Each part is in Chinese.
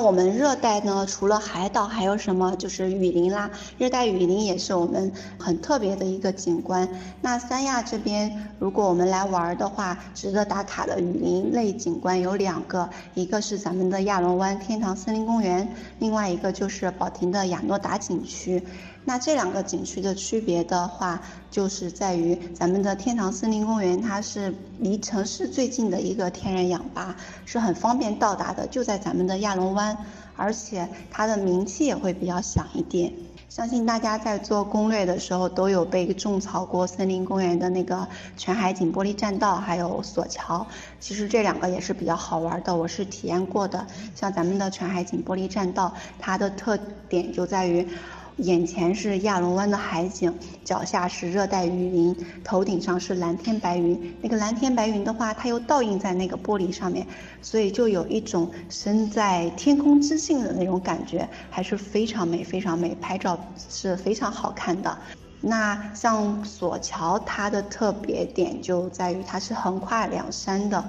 我们热带呢，除了海岛，还有什么？就是雨林啦。热带雨林也是我们很特别的一个景观。那三亚这边，如果我们来玩的话，值得打卡的雨林类景观有两个，一个是咱们的亚龙湾天堂森林公园，另外一个就是保亭的亚诺达景区。那这两个景区的区别的话，就是在于咱们的天堂森林公园，它是离城市最近的一个天然氧吧，是很方便到达的，就在咱们的亚龙湾，而且它的名气也会比较响一点。相信大家在做攻略的时候都有被种草过森林公园的那个全海景玻璃栈道，还有索桥。其实这两个也是比较好玩的，我是体验过的。像咱们的全海景玻璃栈道，它的特点就在于。眼前是亚龙湾的海景，脚下是热带雨林，头顶上是蓝天白云。那个蓝天白云的话，它又倒映在那个玻璃上面，所以就有一种身在天空之境的那种感觉，还是非常美，非常美，拍照是非常好看的。那像索桥，它的特别点就在于它是横跨两山的，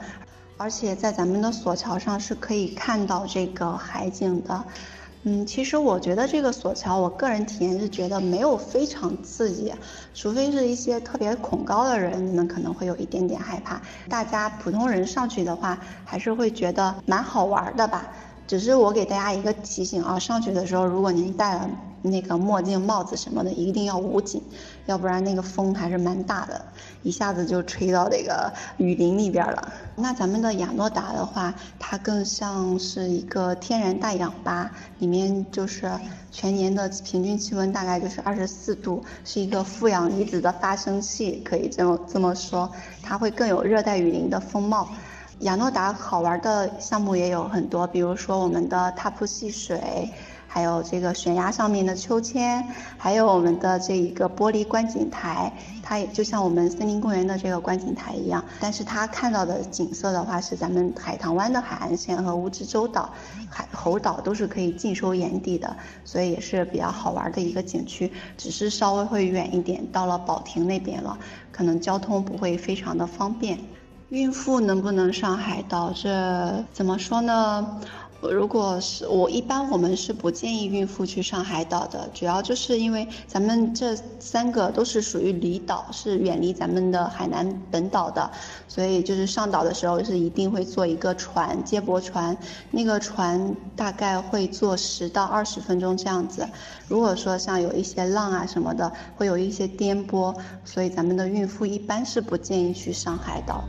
而且在咱们的索桥上是可以看到这个海景的。嗯，其实我觉得这个索桥，我个人体验是觉得没有非常刺激，除非是一些特别恐高的人，你们可能会有一点点害怕。大家普通人上去的话，还是会觉得蛮好玩的吧。只是我给大家一个提醒啊，上去的时候，如果您戴了那个墨镜、帽子什么的，一定要捂紧，要不然那个风还是蛮大的，一下子就吹到那个雨林里边了。那咱们的亚诺达的话，它更像是一个天然大氧吧，里面就是全年的平均气温大概就是二十四度，是一个负氧离子的发生器，可以这么这么说，它会更有热带雨林的风貌。亚诺达好玩的项目也有很多，比如说我们的踏瀑戏水，还有这个悬崖上面的秋千，还有我们的这一个玻璃观景台，它也就像我们森林公园的这个观景台一样，但是它看到的景色的话是咱们海棠湾的海岸线和蜈支洲岛、海猴岛都是可以尽收眼底的，所以也是比较好玩的一个景区，只是稍微会远一点，到了保亭那边了，可能交通不会非常的方便。孕妇能不能上海岛？这怎么说呢？如果是我一般，我们是不建议孕妇去上海岛的，主要就是因为咱们这三个都是属于离岛，是远离咱们的海南本岛的，所以就是上岛的时候是一定会坐一个船，接驳船，那个船大概会坐十到二十分钟这样子。如果说像有一些浪啊什么的，会有一些颠簸，所以咱们的孕妇一般是不建议去上海岛。